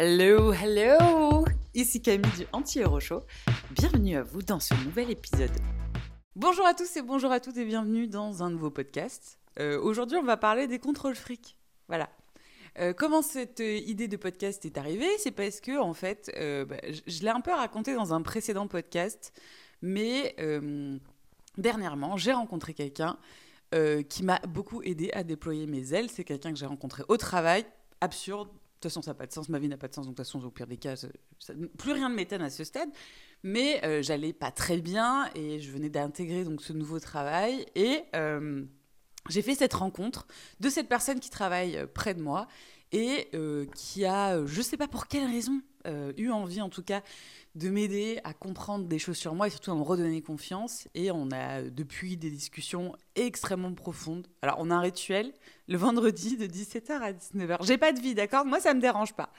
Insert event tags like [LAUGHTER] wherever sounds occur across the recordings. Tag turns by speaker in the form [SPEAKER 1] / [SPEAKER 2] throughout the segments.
[SPEAKER 1] Hello, hello Ici Camille du Anti-Euro Show. Bienvenue à vous dans ce nouvel épisode. Bonjour à tous et bonjour à toutes et bienvenue dans un nouveau podcast. Euh, Aujourd'hui, on va parler des contrôles fric. Voilà. Euh, comment cette euh, idée de podcast est arrivée? C'est parce que, en fait, bah, je, l'ai un peu raconté dans un précédent podcast, mais dernièrement, j'ai rencontré quelqu'un qui m'a beaucoup aidé à déployer mes ailes. C'est quelqu'un que j'ai rencontré au travail. Absurde. De toute façon, ça n'a pas de sens. Ma vie n'a pas de sens. Donc, de toute façon, au pire des cas, plus rien ne m'étonne à ce stade. Mais euh, j'allais pas très bien et je venais d'intégrer donc ce nouveau travail. Et euh, j'ai fait cette rencontre de cette personne qui travaille euh, près de moi et euh, qui a, je sais pas pour quelle raison, eu envie en tout cas de m'aider à comprendre des choses sur moi et surtout à me redonner confiance. Et on a euh, depuis des discussions extrêmement profondes. Alors on a un rituel le vendredi de 17h à 19h. J'ai pas de vie, d'accord? Moi ça me dérange pas.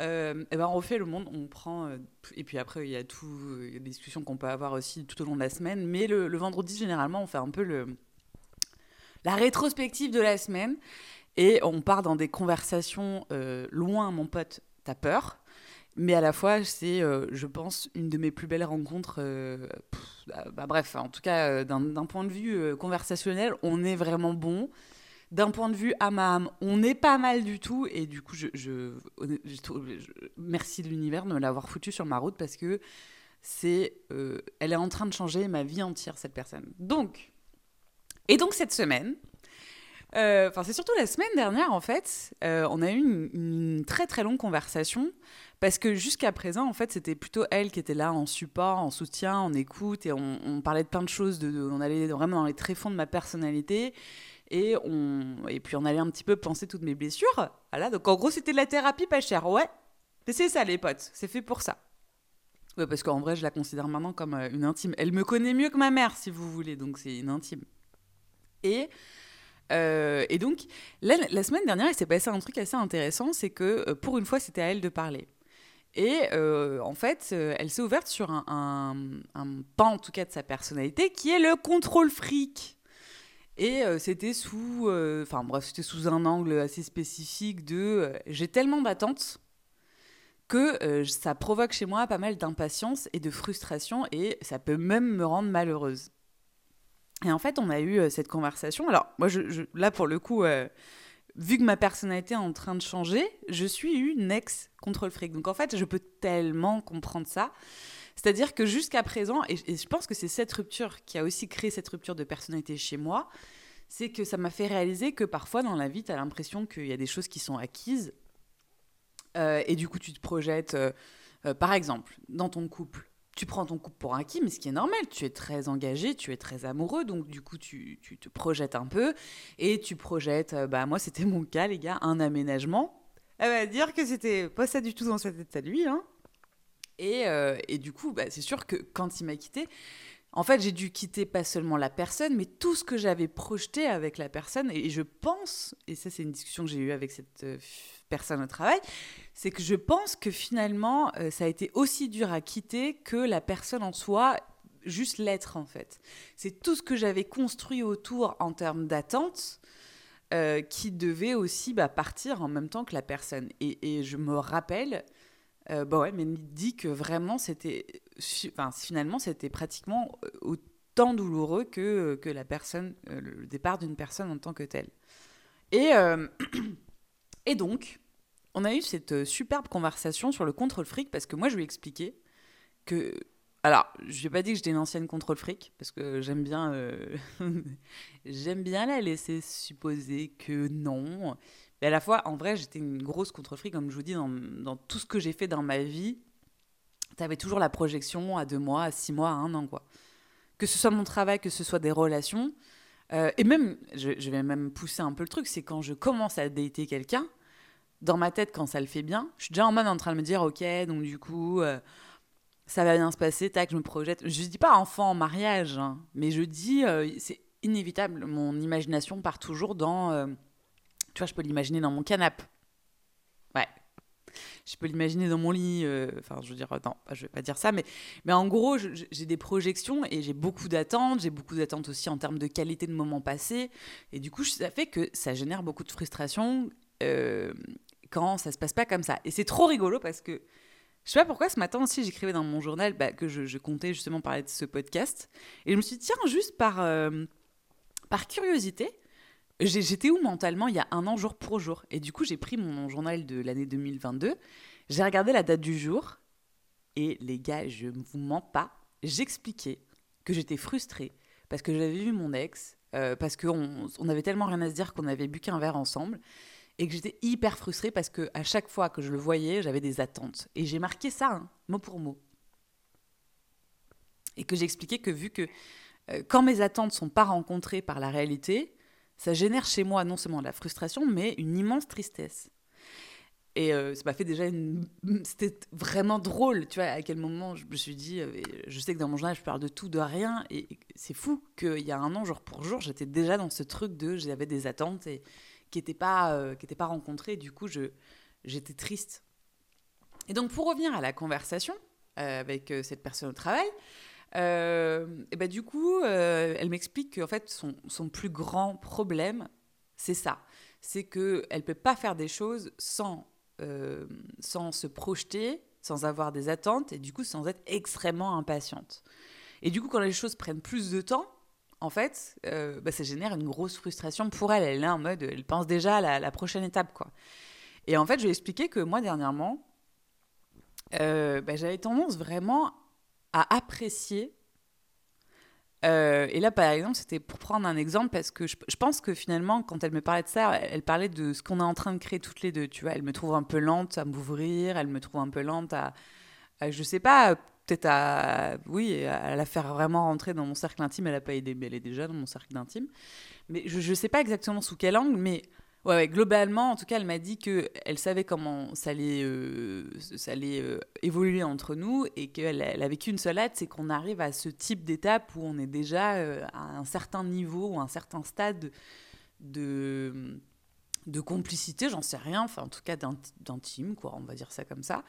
[SPEAKER 1] Euh, et ben on refait le monde, on prend euh, et puis après il y a tout, euh, des discussions qu'on peut avoir aussi tout au long de la semaine. Mais le, vendredi généralement on fait un peu le la rétrospective de la semaine et on part dans des conversations loin, mon pote, t'as peur? Mais à la fois, c'est, euh, je pense, une de mes plus belles rencontres. euh, bah, bah, bref, en tout cas, euh, d'un point de vue conversationnel, on est vraiment bon. D'un point de vue âme à âme, on est pas mal du tout. Et du coup, je, je, je l'univers de l'avoir foutu sur ma route parce que c'est, elle est en train de changer ma vie entière, cette personne. Donc, et donc cette semaine, enfin c'est surtout la semaine dernière en fait, euh, on a eu une, très très longue conversation parce que jusqu'à présent en fait c'était plutôt elle qui était là en support, en soutien, en écoute et on, parlait de plein de choses, on allait vraiment dans les tréfonds de ma personnalité et on et puis on allait un petit peu penser toutes mes blessures. Voilà donc en gros c'était de la thérapie pas chère, ouais. Mais c'est ça les potes, c'est fait pour ça. Ouais, parce qu'en vrai je la considère maintenant comme euh, une intime. Elle me connaît mieux que ma mère si vous voulez donc c'est une intime. Et, euh, et donc, la, semaine dernière, il s'est passé un truc assez intéressant, c'est que euh, pour une fois, c'était à elle de parler. Et euh, en fait, elle s'est ouverte sur un, un, pan, en tout cas, de sa personnalité, qui est le contrôle fric. Et c'était sous, enfin bref, c'était sous un angle assez spécifique de j'ai tellement d'attentes que ça provoque chez moi pas mal d'impatience et de frustration et ça peut même me rendre malheureuse. Et en fait, on a eu euh, cette conversation. Alors, moi, là, pour le coup, euh, vu que ma personnalité est en train de changer, je suis une ex-contrôle fric. Donc, en fait, je peux tellement comprendre ça. C'est-à-dire que jusqu'à présent, et, je pense que c'est cette rupture qui a aussi créé cette rupture de personnalité chez moi, c'est que ça m'a fait réaliser que parfois, dans la vie, tu as l'impression qu'il y a des choses qui sont acquises. Euh, et du coup, tu te projettes, par exemple, dans ton couple tu prends ton couple pour acquis, mais ce qui est normal, tu es très engagé, tu es très amoureux, donc du coup tu, tu te projettes un peu, et tu projettes, euh, bah moi c'était mon cas les gars, un aménagement. Elle va dire que c'était pas ça du tout dans sa tête à lui, hein. Et, euh, et du coup, bah, c'est sûr que quand il m'a quitté, en fait j'ai dû quitter pas seulement la personne, mais tout ce que j'avais projeté avec la personne, et, et je pense, et ça c'est une discussion que j'ai eue avec cette euh, personne au travail, c'est que je pense que finalement, euh, ça a été aussi dur à quitter que la personne en soi, juste l'être en fait. C'est tout ce que j'avais construit autour en termes d'attente euh, qui devait aussi bah, partir en même temps que la personne. Et, je me rappelle, euh, bah ouais, mais dit que vraiment c'était, finalement c'était pratiquement euh, autant douloureux que, que la personne, le départ d'une personne en tant que telle. Et, [CLEARS THROAT] et donc, on a eu cette euh, superbe conversation sur le contrôle fric parce que moi je lui ai expliqué que alors je lui ai pas dit que j'étais une ancienne contrôle fric parce que j'aime bien euh, [LAUGHS] j'aime bien la laisser supposer que non. Mais à la fois en vrai j'étais une grosse contrôle fric comme je vous dis dans, tout ce que j'ai fait dans ma vie t'avais toujours la projection à deux mois à six mois à un an quoi. Que ce soit mon travail que ce soit des relations euh, et même je, je vais même pousser un peu le truc c'est quand je commence à dater quelqu'un dans ma tête, quand ça le fait bien, je suis déjà en mode en train de me dire, ok, donc du coup, euh, ça va bien se passer, tac, je me projette. Je dis pas enfant, mariage, hein, mais je dis, euh, c'est inévitable, mon imagination part toujours dans, euh, tu vois, je peux l'imaginer dans mon canapé. Ouais. Je peux l'imaginer dans mon lit, enfin, je veux dire, non, je vais pas dire ça, mais, mais en gros, j'ai des projections et j'ai beaucoup d'attentes, j'ai beaucoup d'attentes aussi en termes de qualité de moments passés, et du coup, ça fait que ça génère beaucoup de frustration, quand ça se passe pas comme ça. Et c'est trop rigolo parce que je sais pas pourquoi ce matin aussi j'écrivais dans mon journal bah, que je, comptais justement parler de ce podcast. Et je me suis dit, tiens, juste par, euh, par curiosité, j'étais où mentalement il y a un an jour pour jour? Et du coup, j'ai pris mon journal de l'année 2022, j'ai regardé la date du jour. Et les gars, je ne vous mens pas, j'expliquais que j'étais frustrée parce que j'avais vu mon ex, euh, parce qu'on on avait tellement rien à se dire qu'on avait bu qu'un verre ensemble et que j'étais hyper frustrée parce que à chaque fois que je le voyais, j'avais des attentes. Et j'ai marqué ça, hein, mot pour mot. Et que j'ai expliqué que vu que euh, quand mes attentes sont pas rencontrées par la réalité, ça génère chez moi non seulement de la frustration, mais une immense tristesse. Et euh, ça m'a fait déjà une. C'était vraiment drôle, tu vois, à quel moment je me suis dit. Euh, je sais que dans mon journal, je parle de tout, de rien. Et c'est fou qu'il y a un an, jour pour jour, j'étais déjà dans ce truc de. J'avais des attentes et qui n'étaient pas, euh, pas. Du coup, j'étais triste. Et donc, pour revenir à la conversation euh, avec euh, cette personne au travail, et ben, du coup, elle m'explique qu'en fait, son, son, plus grand problème, c'est ça. C'est qu'elle ne peut pas faire des choses sans, sans se projeter, sans avoir des attentes et du coup sans être extrêmement impatiente. Et du coup, quand les choses prennent plus de temps, en fait, euh, bah, ça génère une grosse frustration pour elle. Elle est en mode, elle pense déjà à la, prochaine étape, quoi. Et en fait, je lui ai expliqué que moi, dernièrement, euh, bah, j'avais tendance vraiment à apprécier. Euh, et là, par exemple, c'était pour prendre un exemple, parce que je, pense que finalement, quand elle me parlait de ça, elle, parlait de ce qu'on est en train de créer toutes les deux. Tu vois, elle me trouve un peu lente à m'ouvrir, elle me trouve un peu lente à, à je sais pas, peut-être à, oui, à la faire vraiment rentrer dans mon cercle intime. Elle n'a pas aidé, mais elle est déjà dans mon cercle intime. Mais je ne sais pas exactement sous quel angle, mais globalement, en tout cas, elle m'a dit qu'elle savait comment ça allait, euh, ça allait euh, évoluer entre nous et qu'elle elle a vécu une seule hâte, c'est qu'on arrive à ce type d'étape où on est déjà euh, à un certain niveau ou un certain stade de de complicité, j'en sais rien, enfin en tout cas d'intime, quoi, on va dire ça comme ça.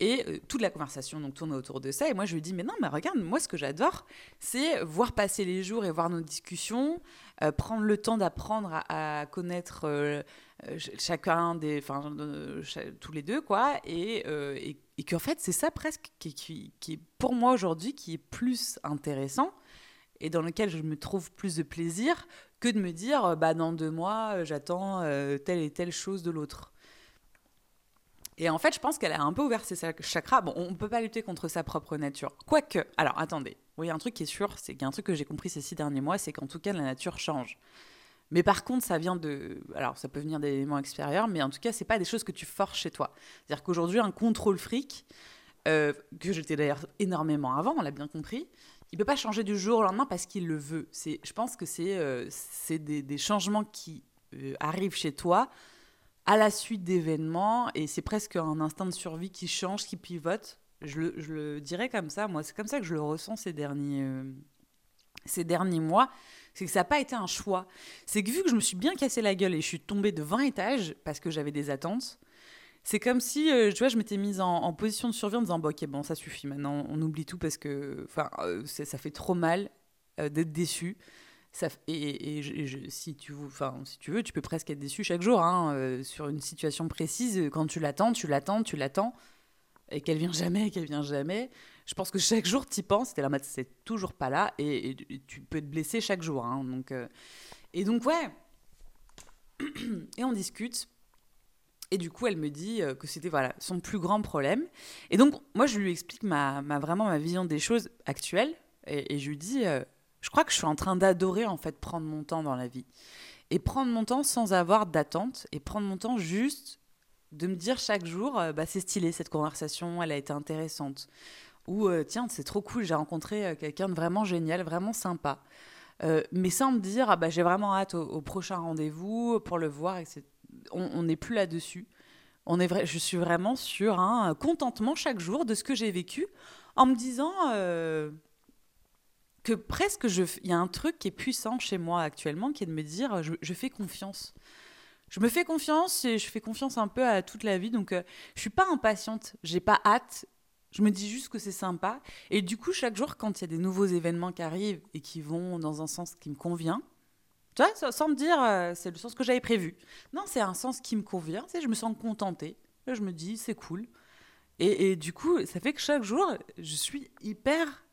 [SPEAKER 1] Et euh, toute la conversation donc tourne autour de ça. Et moi, je lui dis, mais non, mais regarde, moi, ce que j'adore, c'est voir passer les jours et voir nos discussions, euh, prendre le temps d'apprendre à, connaître euh, chacun des, enfin, tous les deux, quoi. Et, qu'en fait, c'est ça presque qui, est pour moi aujourd'hui qui est plus intéressant et dans lequel je me trouve plus de plaisir que de me dire, bah, dans deux mois, j'attends telle et telle chose de l'autre. Et en fait, je pense qu'elle a un peu ouvert ses chakras. Bon, on ne peut pas lutter contre sa propre nature. Quoique, alors attendez, oui, un truc qui est sûr, c'est qu'il y a un truc que j'ai compris ces six derniers mois, c'est qu'en tout cas, la nature change. Mais par contre, ça vient de. Alors, ça peut venir d'éléments extérieurs, mais en tout cas, c'est pas des choses que tu forces chez toi. C'est-à-dire qu'aujourd'hui, un contrôle fric, euh, que j'étais d'ailleurs énormément avant, on l'a bien compris, il peut pas changer du jour au lendemain parce qu'il le veut. Je pense que c'est, euh, des, changements qui euh, arrivent chez toi à la suite d'événements, et c'est presque un instinct de survie qui change, qui pivote. Je le, je le dirais comme ça, moi, c'est comme ça que je le ressens ces derniers, euh, ces derniers mois. C'est que ça n'a pas été un choix. C'est que vu que je me suis bien cassé la gueule et je suis tombée de 20 étages parce que j'avais des attentes, c'est comme si, euh, tu vois, je m'étais mise en, position de survie en disant, ok, bon, ça suffit, maintenant, on oublie tout parce que, euh, ça fait trop mal d'être déçu et, si, tu, veux, tu peux presque être déçu chaque jour hein, euh, sur une situation précise. Quand tu l'attends, tu l'attends, tu l'attends, et qu'elle vient jamais, [LAUGHS] qu'elle vient jamais. Je pense que chaque jour, tu y penses, es là, c'est toujours pas là, et, tu peux te blesser chaque jour. Hein, donc, euh, et donc, ouais. [CLEARS THROAT] et on discute. Et du coup, elle me dit euh, que c'était voilà son plus grand problème. Et donc, moi, je lui explique ma vraiment ma vision des choses actuelles. Et, je lui dis, je crois que je suis en train d'adorer en fait prendre mon temps dans la vie. Et prendre mon temps sans avoir d'attente et prendre mon temps juste de me dire chaque jour, euh, bah, c'est stylé cette conversation, elle a été intéressante. Ou euh, tiens, c'est trop cool, j'ai rencontré euh, quelqu'un de vraiment génial, vraiment sympa. mais sans me dire, ah, bah, j'ai vraiment hâte au, prochain rendez-vous pour le voir. On n'est plus là-dessus. On je suis vraiment sur un contentement chaque jour de ce que j'ai vécu en me disant, que presque il y a un truc qui est puissant chez moi actuellement qui est de me dire je, fais confiance. Je me fais confiance et je fais confiance un peu à toute la vie donc euh, je suis pas impatiente, j'ai pas hâte. Je me dis juste que c'est sympa et du coup chaque jour quand il y a des nouveaux événements qui arrivent et qui vont dans un sens qui me convient, Tu vois, sans me dire, euh, c'est le sens que j'avais prévu. Non, c'est un sens qui me convient. Tu je me sens contentée. Je me dis, c'est cool. Et, du coup, ça fait que chaque jour, je suis hyper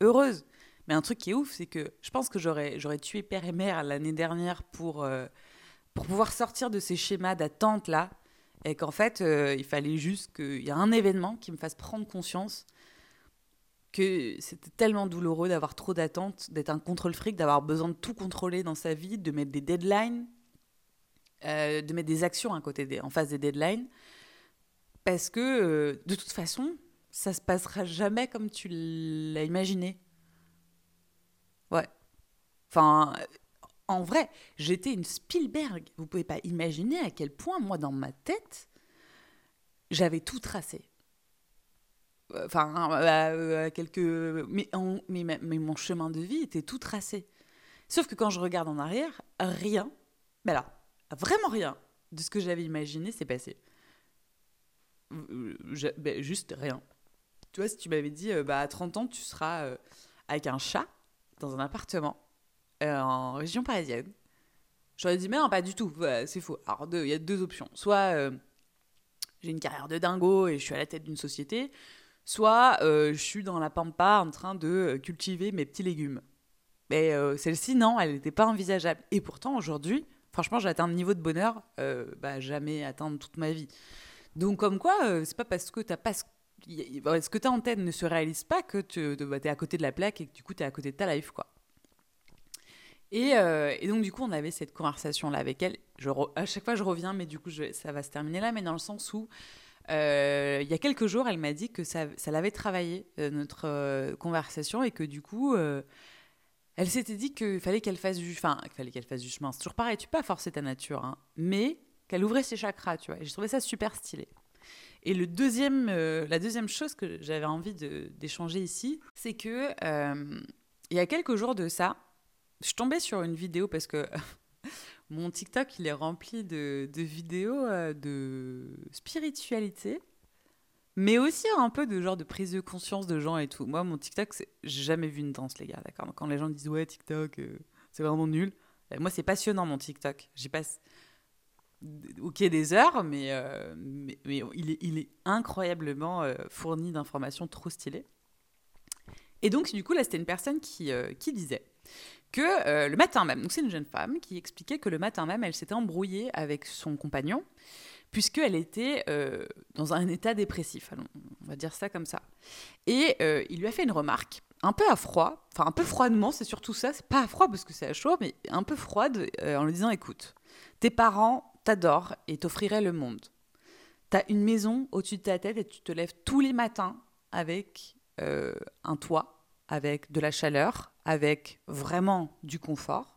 [SPEAKER 1] heureuse. Mais un truc qui est ouf, c'est que je pense que j'aurais, tué père et mère l'année dernière pour, euh, pouvoir sortir de ces schémas d'attente là. Et qu'en fait, euh, il fallait juste qu'il y ait un événement qui me fasse prendre conscience que c'était tellement douloureux d'avoir trop d'attentes, d'être un contrôle fric, d'avoir besoin de tout contrôler dans sa vie, de mettre des deadlines, euh, de mettre des actions en face des deadlines. Parce que de toute façon, ça se passera jamais comme tu l'as imaginé. Ouais. Enfin, en vrai, j'étais une Spielberg. Vous pouvez pas imaginer à quel point, moi, dans ma tête, j'avais tout tracé enfin, euh, quelques. Mais, mais, mais, mon chemin de vie était tout tracé. Sauf que quand je regarde en arrière, rien, mais là, vraiment rien de ce que j'avais imaginé s'est passé. Ben, juste rien. Tu vois, si tu m'avais dit, euh, bah, à 30 ans, tu seras euh, avec un chat dans un appartement en région parisienne, j'aurais dit, mais non, pas du tout, c'est faux. Alors, il y a deux options. Soit j'ai une carrière de dingo et je suis à la tête d'une société, soit euh, je suis dans la pampa en train de euh, cultiver mes petits légumes. Mais euh, celle-ci, non, elle n'était pas envisageable. Et pourtant, aujourd'hui, franchement, j'ai atteint un niveau de bonheur bah, jamais atteint toute ma vie. Donc, comme quoi, c'est pas parce que t'as pas ce que tu as en tête ne se réalise pas que tu bah, es à côté de la plaque et que du coup, tu es à côté de ta life, quoi. Et, et, donc, du coup, on avait cette conversation-là avec elle. Je à chaque fois, je reviens, mais du coup, ça va se terminer là, mais dans le sens où euh, il y a quelques jours, elle m'a dit que ça, l'avait travaillé, euh, notre euh, conversation, et que du coup, elle s'était dit qu'il fallait qu'elle fasse du... Qu'elle fasse du chemin. C'est toujours pareil, tu peux pas forcer ta nature, hein, mais qu'elle ouvrait ses chakras, tu vois. Et j'ai trouvé ça super stylé. Et le deuxième, la deuxième chose que j'avais envie d'échanger ici, c'est que il y a quelques jours de ça, je tombais sur une vidéo parce que [LAUGHS] Mon TikTok, il est rempli de, vidéos euh, de spiritualité, mais aussi un peu de genre de prise de conscience de gens et tout. Moi, mon TikTok, j'ai jamais vu une danse, les gars, d'accord? Quand les gens disent ouais, TikTok, euh, c'est vraiment nul. Euh, moi, c'est passionnant, mon TikTok. J'y passe ok des heures, mais, mais, il, est, il, est, incroyablement fourni d'informations trop stylées. Et donc, du coup, là, c'était une personne qui, qui disait que euh, le matin même, donc c'est une jeune femme qui expliquait que le matin même, elle s'était embrouillée avec son compagnon, puisqu'elle était euh, dans un état dépressif, on va dire ça comme ça. Et euh, il lui a fait une remarque, un peu à froid, enfin un peu froidement, c'est surtout ça, c'est pas à froid parce que c'est à chaud, mais un peu froide, en lui disant, écoute, tes parents t'adorent et t'offriraient le monde. T'as une maison au-dessus de ta tête et tu te lèves tous les matins avec un toit, avec de la chaleur, avec vraiment du confort.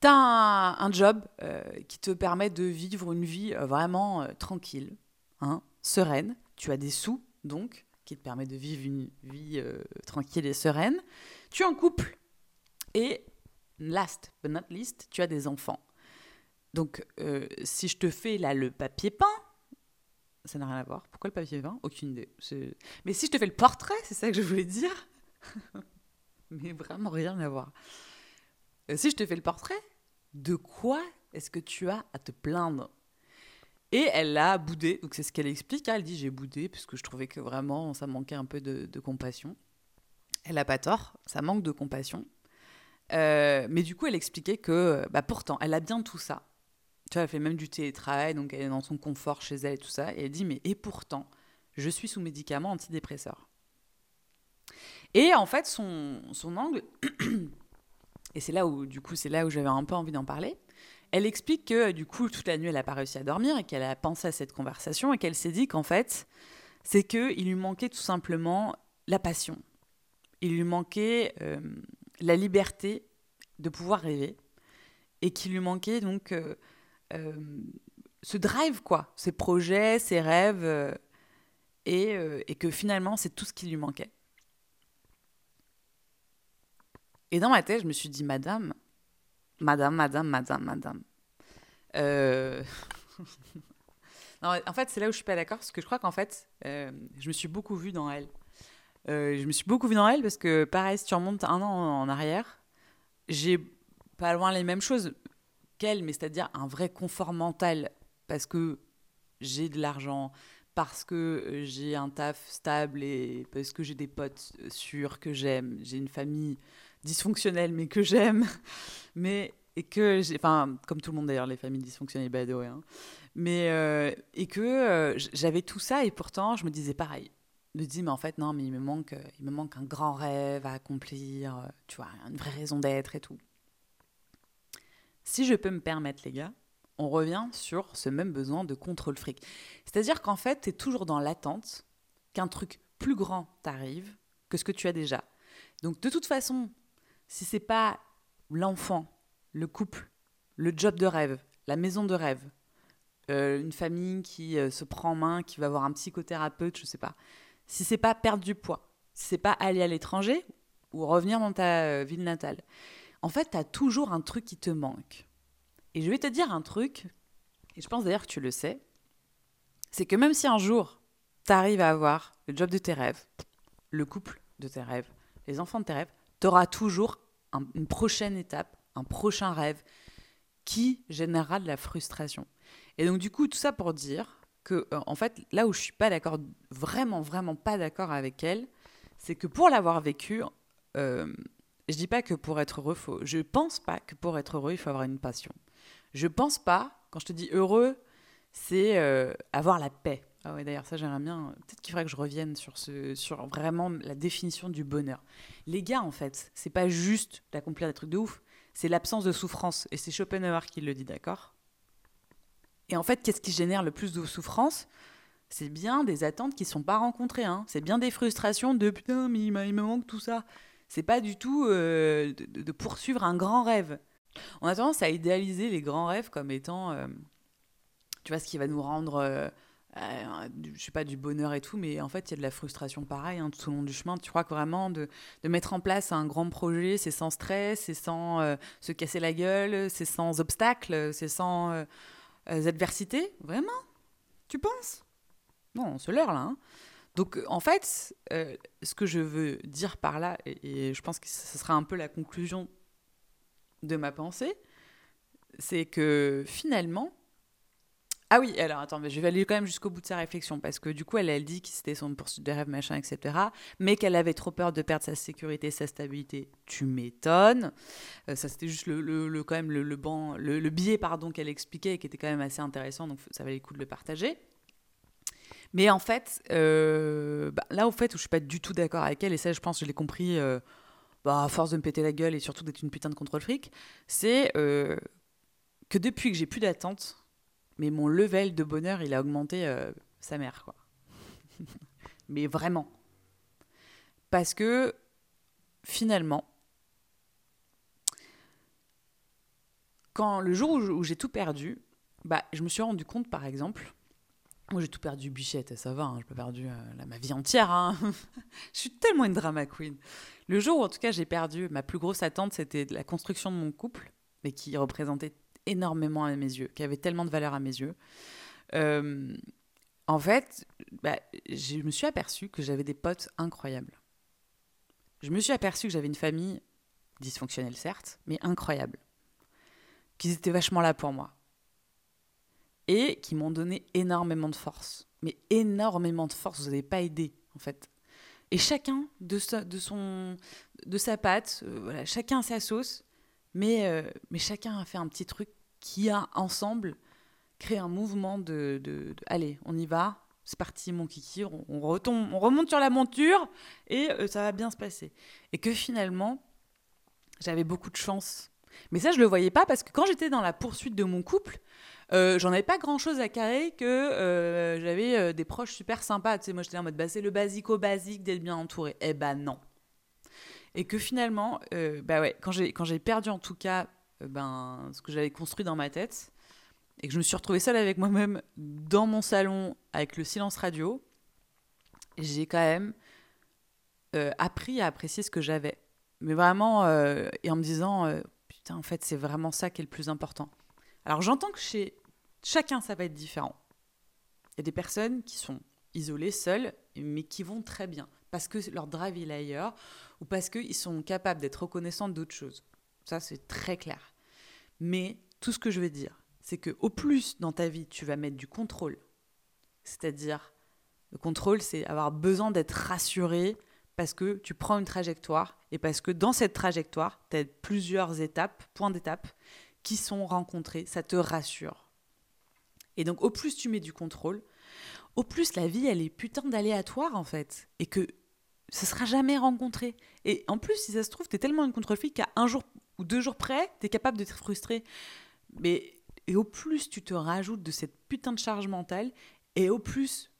[SPEAKER 1] Tu as un, job euh, qui te permet de vivre une vie euh, vraiment euh, tranquille, hein, sereine. Tu as des sous, donc, qui te permettent de vivre une vie tranquille et sereine. Tu es en couple. Et last but not least, tu as des enfants. Donc, si je te fais là le papier peint, ça n'a rien à voir. Pourquoi le papier peint? Aucune idée. Mais si je te fais le portrait, c'est ça que je voulais dire. [LAUGHS] Mais vraiment rien à voir. Euh, si je te fais le portrait, de quoi est-ce que tu as à te plaindre? Et elle a boudé, c'est ce qu'elle explique. Hein. Elle dit j'ai boudé parce que je trouvais que vraiment ça manquait un peu de, compassion. Elle n'a pas tort, ça manque de compassion. Euh, mais du coup, elle expliquait que bah, pourtant, elle a bien tout ça. Tu vois, elle fait même du télétravail, donc elle est dans son confort chez elle et tout ça. Et elle dit mais et pourtant, je suis sous médicaments antidépresseurs. Et en fait, son, son angle, [CLEARS THROAT] et c'est là où, du coup, c'est là où j'avais un peu envie d'en parler, elle explique que, du coup, toute la nuit, elle n'a pas réussi à dormir et qu'elle a pensé à cette conversation et qu'elle s'est dit qu'en fait, c'est qu'il lui manquait tout simplement la passion. Il lui manquait euh, la liberté de pouvoir rêver et qu'il lui manquait donc euh, ce drive, quoi, ses projets, ses rêves, et, et que finalement, c'est tout ce qui lui manquait. Et dans ma tête, je me suis dit, madame, madame, madame, madame, madame. Euh... [LAUGHS] non, en fait, c'est là où je suis pas d'accord, parce que je crois qu'en fait, euh, je me suis beaucoup vue dans elle. Euh, je me suis beaucoup vue dans elle parce que, pareil, si tu remontes un an en arrière, j'ai pas loin les mêmes choses mais c'est-à-dire un vrai confort mental parce que j'ai de l'argent, parce que j'ai un taf stable et parce que j'ai des potes sûrs que j'aime, j'ai une famille dysfonctionnelle mais que j'aime, [LAUGHS] mais et que j'ai, enfin comme tout le monde d'ailleurs les familles dysfonctionnelles, bah hein, mais euh, et que euh, j'avais tout ça et pourtant je me disais pareil, me dis mais en fait non mais il me manque il me manque un grand rêve à accomplir tu vois une vraie raison d'être et tout si je peux me permettre les gars on revient sur ce même besoin de contrôle fric c'est à dire qu'en fait tu es toujours dans l'attente qu'un truc plus grand t'arrive que ce que tu as déjà donc de toute façon si c'est pas l'enfant le couple le job de rêve la maison de rêve euh, une famille qui euh, se prend en main, qui va avoir un psychothérapeute, je sais pas si c'est pas perdre du poids, si c'est pas aller à l'étranger ou revenir dans ta euh, ville natale. En fait, tu as toujours un truc qui te manque. Et je vais te dire un truc, et je pense d'ailleurs que tu le sais, c'est que même si un jour, tu arrives à avoir le job de tes rêves, le couple de tes rêves, les enfants de tes rêves, tu auras toujours une prochaine étape, un prochain rêve qui générera de la frustration. Et donc du coup, tout ça pour dire que, euh, en fait, là où je suis pas d'accord, vraiment, vraiment pas d'accord avec elle, c'est que pour l'avoir vécu, euh, je dis pas que pour être heureux, faut, je pense pas que pour être heureux, il faut avoir une passion. Je pense pas, quand je te dis heureux, c'est euh, avoir la paix. Ah ouais, d'ailleurs, ça j'aimerais bien. Peut-être qu'il faudrait que je revienne sur, ce, sur vraiment la définition du bonheur. Les gars, en fait, c'est pas juste d'accomplir des trucs de ouf, c'est l'absence de souffrance. Et c'est Schopenhauer qui le dit, d'accord? Et en fait, qu'est-ce qui génère le plus de souffrance? C'est bien des attentes qui ne sont pas rencontrées. Hein. C'est bien des frustrations de putain, mais il, me manque tout ça. C'est pas du tout euh, de, poursuivre un grand rêve. On a tendance à idéaliser les grands rêves comme étant, euh, tu vois, ce qui va nous rendre, euh, je sais pas, du bonheur et tout, mais en fait, il y a de la frustration pareil hein, tout au long du chemin. Tu crois que vraiment de, mettre en place un grand projet, c'est sans stress, c'est sans se casser la gueule, c'est sans obstacles, c'est sans adversités Vraiment? Tu penses? Non, on se leurre là. Hein. Donc euh, en fait, euh, ce que je veux dire par là, et, je pense que ce sera un peu la conclusion de ma pensée, c'est que finalement, ah oui, alors attends, mais je vais aller quand même jusqu'au bout de sa réflexion parce que du coup, elle, elle dit que c'était son poursuite de rêve, machin, etc. Mais qu'elle avait trop peur de perdre sa sécurité, sa stabilité. Tu m'étonnes. Euh, ça, c'était juste le, le, quand même le, le, banc, le, biais qu'elle expliquait et qui était quand même assez intéressant, donc ça valait le coup de le partager. Mais en fait, euh, bah, là, au fait, où je suis pas du tout d'accord avec elle, et ça, je pense, que je l'ai compris. Euh, bah, à force de me péter la gueule et surtout d'être une putain de contrôle fric, c'est que depuis que j'ai plus d'attente, mais mon level de bonheur, il a augmenté euh, sa mère, quoi. [LAUGHS] mais vraiment. Parce que finalement, quand le jour où j'ai tout perdu, bah, je me suis rendu compte, par exemple, moi j'ai tout perdu, bichette, ça va, hein, peux perdu euh, ma vie entière. Hein. [LAUGHS] je suis tellement une drama queen. Le jour où en tout cas j'ai perdu, ma plus grosse attente, c'était la construction de mon couple, mais qui représentait énormément à mes yeux, qui avait tellement de valeur à mes yeux. En fait, bah, je me suis aperçue que j'avais des potes incroyables. Je me suis aperçue que j'avais une famille dysfonctionnelle, certes, mais incroyable. Qu'ils étaient vachement là pour moi. Et qui m'ont donné énormément de force. Mais énormément de force. Vous n'avez pas aidé, en fait. Et chacun de, sa, de, son, de sa patte, euh, voilà, chacun sa sauce. Mais, euh, mais chacun a fait un petit truc qui a ensemble créé un mouvement de, allez, on y va, c'est parti mon kiki, on, retombe, on remonte sur la monture et euh, ça va bien se passer. Et que finalement, j'avais beaucoup de chance. Mais ça, je le voyais pas parce que quand j'étais dans la poursuite de mon couple, euh, j'en avais pas grand chose à carrer que euh, j'avais des proches super sympas. Tu sais, moi j'étais en mode bah, c'est le basico-basique d'être bien entouré. Eh ben non. Et que finalement, bah ouais, quand j'ai perdu en tout cas euh, ben, ce que j'avais construit dans ma tête et que je me suis retrouvée seule avec moi-même dans mon salon avec le silence radio, j'ai quand même euh, appris à apprécier ce que j'avais. Mais vraiment, euh, et en me disant, putain, en fait, c'est vraiment ça qui est le plus important. Alors j'entends que chez chacun, ça va être différent. Il y a des personnes qui sont isolées, seules, mais qui vont très bien, parce que leur drive est ailleurs, ou parce qu'ils sont capables d'être reconnaissants d'autres choses. Ça, c'est très clair. Mais tout ce que je veux dire, c'est que au plus dans ta vie, tu vas mettre du contrôle. C'est-à-dire, le contrôle, c'est avoir besoin d'être rassuré parce que tu prends une trajectoire et parce que dans cette trajectoire, tu as plusieurs étapes, points d'étape qui sont rencontrés. Ça te rassure. Et donc, au plus tu mets du contrôle, au plus la vie, elle est putain d'aléatoire en fait. Et que ça sera jamais rencontré. Et en plus, si ça se trouve, tu es tellement une contrôle qu'à un jour ou deux jours près, tu es capable d'être frustré. Mais et au plus tu te rajoutes de cette putain de charge mentale, et au plus,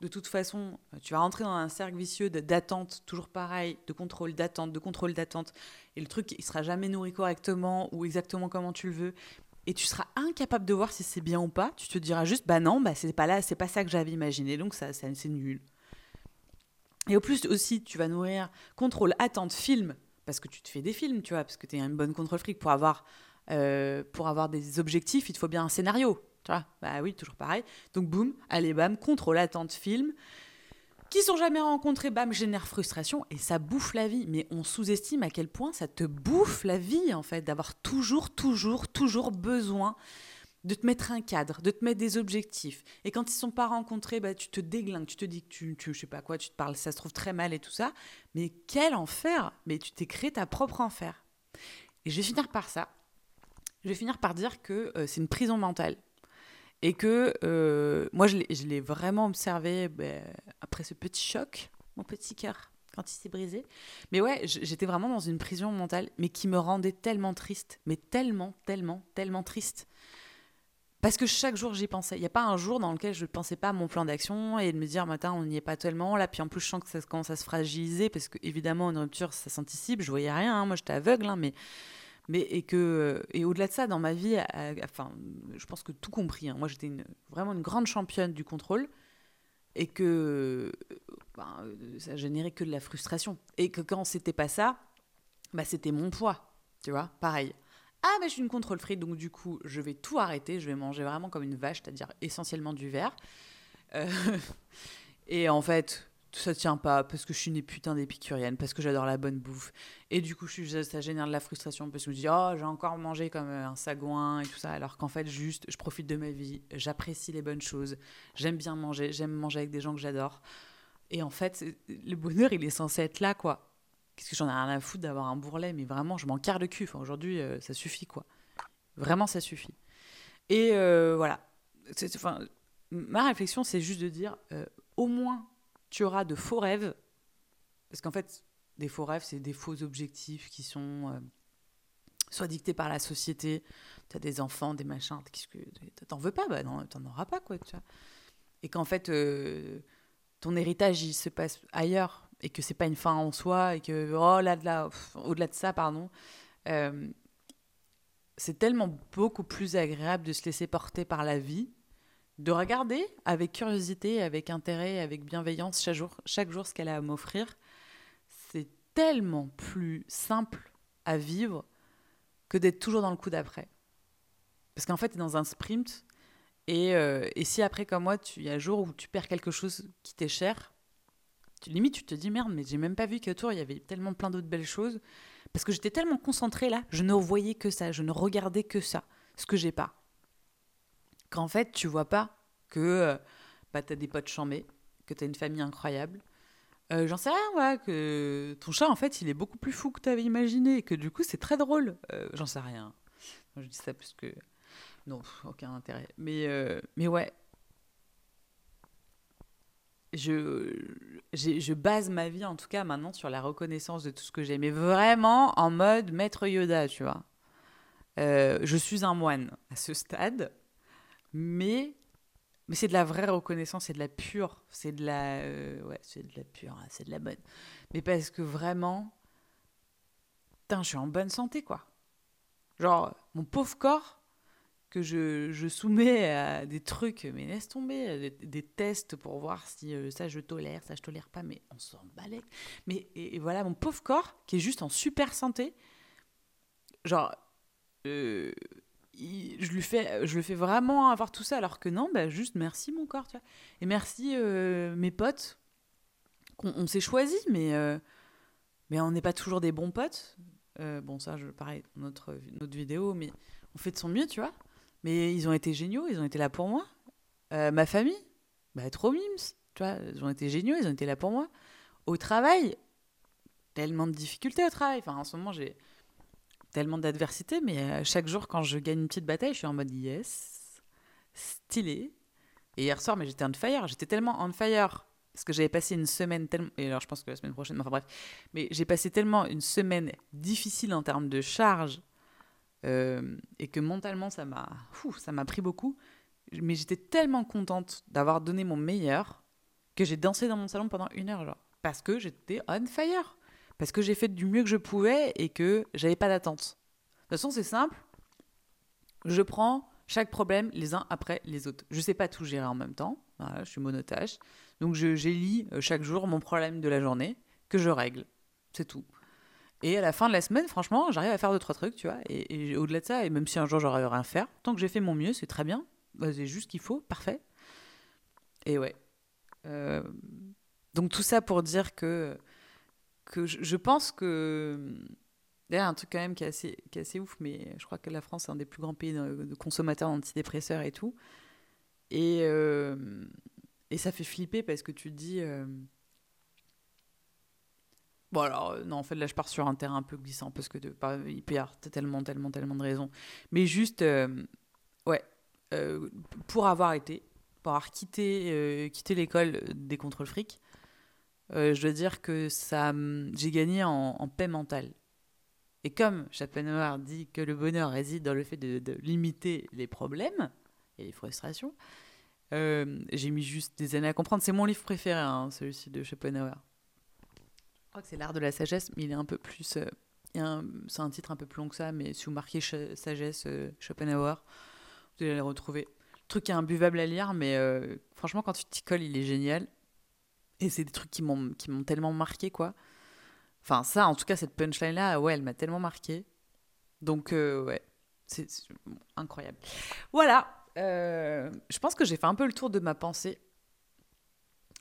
[SPEAKER 1] de toute façon, tu vas rentrer dans un cercle vicieux d'attente, toujours pareil, de contrôle, d'attente, de contrôle, d'attente, et le truc, il sera jamais nourri correctement ou exactement comment tu le veux. Et tu seras incapable de voir si c'est bien ou pas. Tu te diras juste, bah non, bah c'est pas là, c'est pas ça que j'avais imaginé, donc ça, ça c'est nul. Et au plus aussi, tu vas nourrir contrôle, attente, film, parce que tu te fais des films, tu vois, parce que tu es une bonne contrôle fric. Pour avoir, euh, pour avoir des objectifs, il te faut bien un scénario, tu vois. Bah oui, toujours pareil. Donc boum, allez bam, contrôle, attente, film. Qui sont jamais rencontrés, bam, génère frustration et ça bouffe la vie. Mais on sous-estime à quel point ça te bouffe la vie, en fait, d'avoir toujours, toujours, toujours besoin de te mettre un cadre, de te mettre des objectifs. Et quand ils ne sont pas rencontrés, bah, tu te déglingues, tu te dis que tu, tu, je sais pas quoi, tu te parles, ça se trouve très mal et tout ça. Mais quel enfer Mais tu t'es créé ta propre enfer. Et je vais finir par ça. Je vais finir par dire que euh, c'est une prison mentale. Et que euh, moi, je l'ai vraiment observé ben, après ce petit choc, mon petit cœur, quand il s'est brisé. Mais ouais, j'étais vraiment dans une prison mentale, mais qui me rendait tellement triste, mais tellement, tellement, tellement triste. Parce que chaque jour, j'y pensais. Il n'y a pas un jour dans lequel je ne pensais pas à mon plan d'action et de me dire, matin, on n'y est pas tellement. Là, puis en plus, je sens que ça commence à se fragiliser parce que, évidemment, une rupture, ça s'anticipe. Je voyais rien. Hein. Moi, j'étais aveugle, hein, mais. Mais, et que et au-delà de ça, dans ma vie, enfin, je pense que tout compris. Hein. moi, j'étais vraiment une grande championne du contrôle et que ben, ça générait que de la frustration. Et que quand c'était pas ça, bah, c'était mon poids. Tu vois, pareil. Ah, mais je suis une contrôle frite, donc du coup, je vais tout arrêter. Je vais manger vraiment comme une vache, c'est-à-dire essentiellement du verre. Euh, [LAUGHS] et en fait, ça tient pas parce que je suis une putain d'épicurienne, parce que j'adore la bonne bouffe. Et du coup, ça génère de la frustration parce que je me dis, oh, j'ai encore mangé comme un sagouin et tout ça. Alors qu'en fait, juste, je profite de ma vie, j'apprécie les bonnes choses, j'aime bien manger, j'aime manger avec des gens que j'adore. Et en fait, le bonheur, il est censé être là, quoi. Qu'est-ce que j'en ai rien à foutre d'avoir un bourrelet, mais vraiment, je m'en carre le cul. Enfin, Aujourd'hui, euh, ça suffit, quoi. Vraiment, ça suffit. Et euh, voilà. Enfin, ma réflexion, c'est juste de dire, euh, au moins, tu auras de faux rêves. Parce qu'en fait, des faux rêves, c'est des faux objectifs qui sont soit dictés par la société. Tu as des enfants, des machins. Qu'est-ce que t'en veux pas Bah non, t'en auras pas, quoi. Et qu'en fait, ton héritage, il se passe ailleurs et que c'est pas une fin en soi et que oh là là au-delà de ça pardon euh, c'est tellement beaucoup plus agréable de se laisser porter par la vie de regarder avec curiosité avec intérêt avec bienveillance chaque jour chaque jour ce qu'elle a à m'offrir c'est tellement plus simple à vivre que d'être toujours dans le coup d'après parce qu'en fait tu es dans un sprint et, euh, et si après comme moi il y a un jour où tu perds quelque chose qui t'est cher limite, tu te dis merde, mais j'ai même pas vu qu'autour il y avait tellement plein d'autres belles choses. Parce que j'étais tellement concentrée là, je ne voyais que ça, je ne regardais que ça, ce que j'ai pas. Qu'en fait, tu vois pas que euh, bah, tu des potes chambés, que tu as une famille incroyable. Euh, j'en sais rien, ouais, que ton chat, en fait, il est beaucoup plus fou que tu avais imaginé, et que du coup, c'est très drôle. Euh, j'en sais rien. je dis ça parce que. Non, aucun intérêt. Mais, mais ouais, je, je base ma vie, en tout cas maintenant, sur la reconnaissance de tout ce que j'ai. Mais vraiment en mode maître Yoda, tu vois. Je suis un moine à ce stade, mais, mais c'est de la vraie reconnaissance, c'est de la pure. C'est de la. Euh, ouais, c'est de la pure, hein, c'est de la bonne. Mais parce que vraiment. Je suis en bonne santé, quoi. Genre, mon pauvre corps, que je, soumets à des trucs, mais laisse tomber, des, tests pour voir si euh, ça je tolère, ça je tolère pas, mais on s'en balèque. Mais et, voilà, mon pauvre corps qui est juste en super santé, genre, euh, je, lui fais, je le fais vraiment avoir tout ça, alors que non, bah, juste merci mon corps, tu vois. Et merci euh, mes potes, qu'on on, s'est choisis, mais, mais on n'est pas toujours des bons potes. Euh, bon, ça, je pareil, notre, notre vidéo, mais on fait de son mieux, tu vois. Mais ils ont été géniaux, ils ont été là pour moi. Euh, ma famille, bah, trop mimes, tu vois, ils ont été géniaux, ils ont été là pour moi. Au travail, tellement de difficultés au travail. Enfin, en ce moment, j'ai tellement d'adversité, mais euh, chaque jour, quand je gagne une petite bataille, je suis en mode yes, stylé. Et hier soir, mais j'étais on fire. J'étais tellement on fire parce que j'avais passé une semaine tellement. Et alors, je pense que la semaine prochaine, enfin bref. Mais j'ai passé tellement une semaine difficile en termes de charge euh, et que mentalement, ça m'a, ça m'a pris beaucoup. Mais j'étais tellement contente d'avoir donné mon meilleur que j'ai dansé dans mon salon pendant une heure, genre. Parce que j'étais on fire. Parce que j'ai fait du mieux que je pouvais et que j'avais pas d'attente. De toute façon, c'est simple. Je prends chaque problème les uns après les autres. Je sais pas tout gérer en même temps. Je suis monotache. Donc, j'élis euh, chaque jour mon problème de la journée que je règle. C'est tout. Et à la fin de la semaine, franchement, j'arrive à faire deux, trois trucs, tu vois. Et, au-delà de ça, et même si un jour j'aurais rien à faire, tant que j'ai fait mon mieux, c'est très bien. Bah, c'est juste qu'il faut, parfait. Et ouais. Euh, donc tout ça pour dire que que je, pense que. D'ailleurs, un truc quand même qui est, assez, qui est assez ouf, mais je crois que la France est un des plus grands pays de, consommateurs d'antidépresseurs et tout. Et, euh, et ça fait flipper parce que tu te dis. Euh, bon, alors, euh, non, en fait, là, je pars sur un terrain un peu glissant parce que de, pas hyper, tellement, tellement, tellement de raisons. Mais juste, ouais, pour avoir été, pour avoir quitté, quitté l'école des contrôles fric, euh, je veux dire que ça, j'ai gagné en, paix mentale. Et comme Schopenhauer dit que le bonheur réside dans le fait de, limiter les problèmes et les frustrations, euh, j'ai mis juste des années à comprendre. C'est mon livre préféré, hein, celui-ci de Schopenhauer. Je crois que c'est l'art de la sagesse, mais il est un peu plus. Euh, c'est un titre un peu plus long que ça, mais si vous marquez sagesse Schopenhauer, vous allez le retrouver. Le truc est imbuvable à lire, mais franchement, quand tu t'y colles, il est génial. Et c'est des trucs qui m'ont, tellement marqué, quoi. Enfin, ça, en tout cas, cette punchline-là, ouais, elle m'a tellement marqué. Donc, euh, ouais, c'est, incroyable. Voilà, euh, je pense que j'ai fait un peu le tour de ma pensée.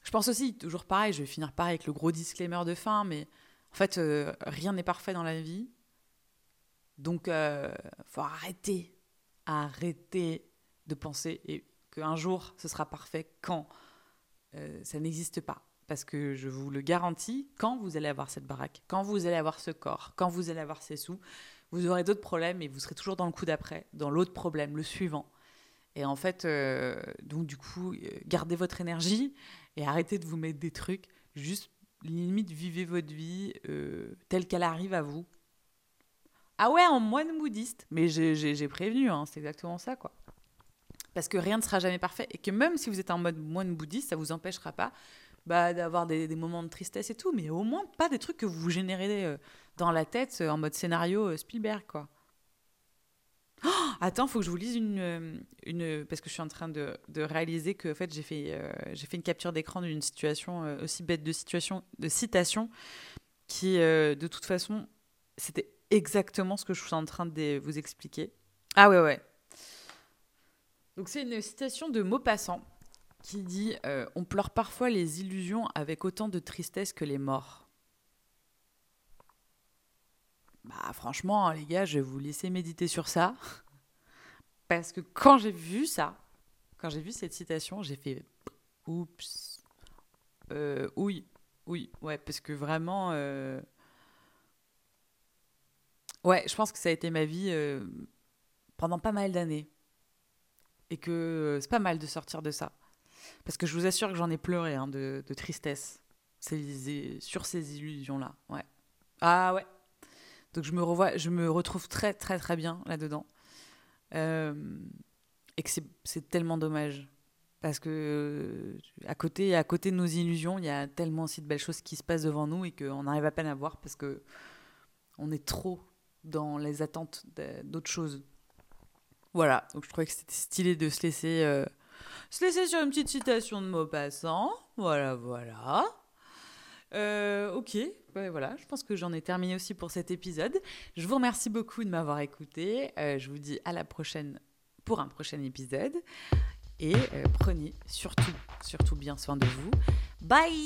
[SPEAKER 1] Je pense aussi, toujours pareil, je vais finir pareil avec le gros disclaimer de fin, mais en fait, euh, rien n'est parfait dans la vie. Donc, faut arrêter, arrêter de penser qu'un jour, ce sera parfait quand ça n'existe pas. Parce que je vous le garantis, quand vous allez avoir cette baraque, quand vous allez avoir ce corps, quand vous allez avoir ces sous, vous aurez d'autres problèmes et vous serez toujours dans le coup d'après, dans l'autre problème, le suivant. Et en fait, euh, donc du coup, euh, gardez votre énergie et arrêtez de vous mettre des trucs. Juste, limite, vivez votre vie euh, telle qu'elle arrive à vous. Ah ouais, en moine bouddhiste. Mais j'ai prévenu, hein, c'est exactement ça, quoi. Parce que rien ne sera jamais parfait et que même si vous êtes en mode moine bouddhiste, ça vous empêchera pas bah, d'avoir des, moments de tristesse et tout, mais au moins pas des trucs que vous générez euh, dans la tête euh, en mode scénario euh, Spielberg, quoi. Oh, attends, faut que je vous lise une, une parce que je suis en train de, de réaliser que en fait j'ai fait fait une capture d'écran d'une situation aussi bête de situation de citation qui de toute façon c'était exactement ce que je suis en train de vous expliquer. Ah ouais ouais. Donc c'est une citation de Maupassant qui dit euh, On pleure parfois les illusions avec autant de tristesse que les morts. Bah franchement, hein, les gars, je vais vous laisser méditer sur ça. [LAUGHS] Parce que quand j'ai vu ça, quand j'ai vu cette citation, j'ai fait Oups. Euh, oui, oui, ouais, parce que vraiment. Euh, ouais, je pense que ça a été ma vie pendant pas mal d'années. Et que c'est pas mal de sortir de ça. Parce que je vous assure que j'en ai pleuré hein, de, tristesse sur ces illusions-là. Ouais. Ah ouais. Donc je me revois, je me retrouve très très très bien là-dedans. Euh, et que c'est tellement dommage. Parce que euh, à côté, à côté de nos illusions, il y a tellement aussi de belles choses qui se passent devant nous et qu'on n'arrive à peine à voir parce que on est trop dans les attentes d'autres choses. Voilà, donc je trouvais que c'était stylé de se laisser euh, se laisser sur une petite citation de Maupassant. Voilà, voilà. Euh, ok, voilà, je pense que j'en ai terminé aussi pour cet épisode. Je vous remercie beaucoup de m'avoir écouté. Euh, je vous dis à la prochaine pour un prochain épisode. Et euh, prenez surtout, surtout bien soin de vous. Bye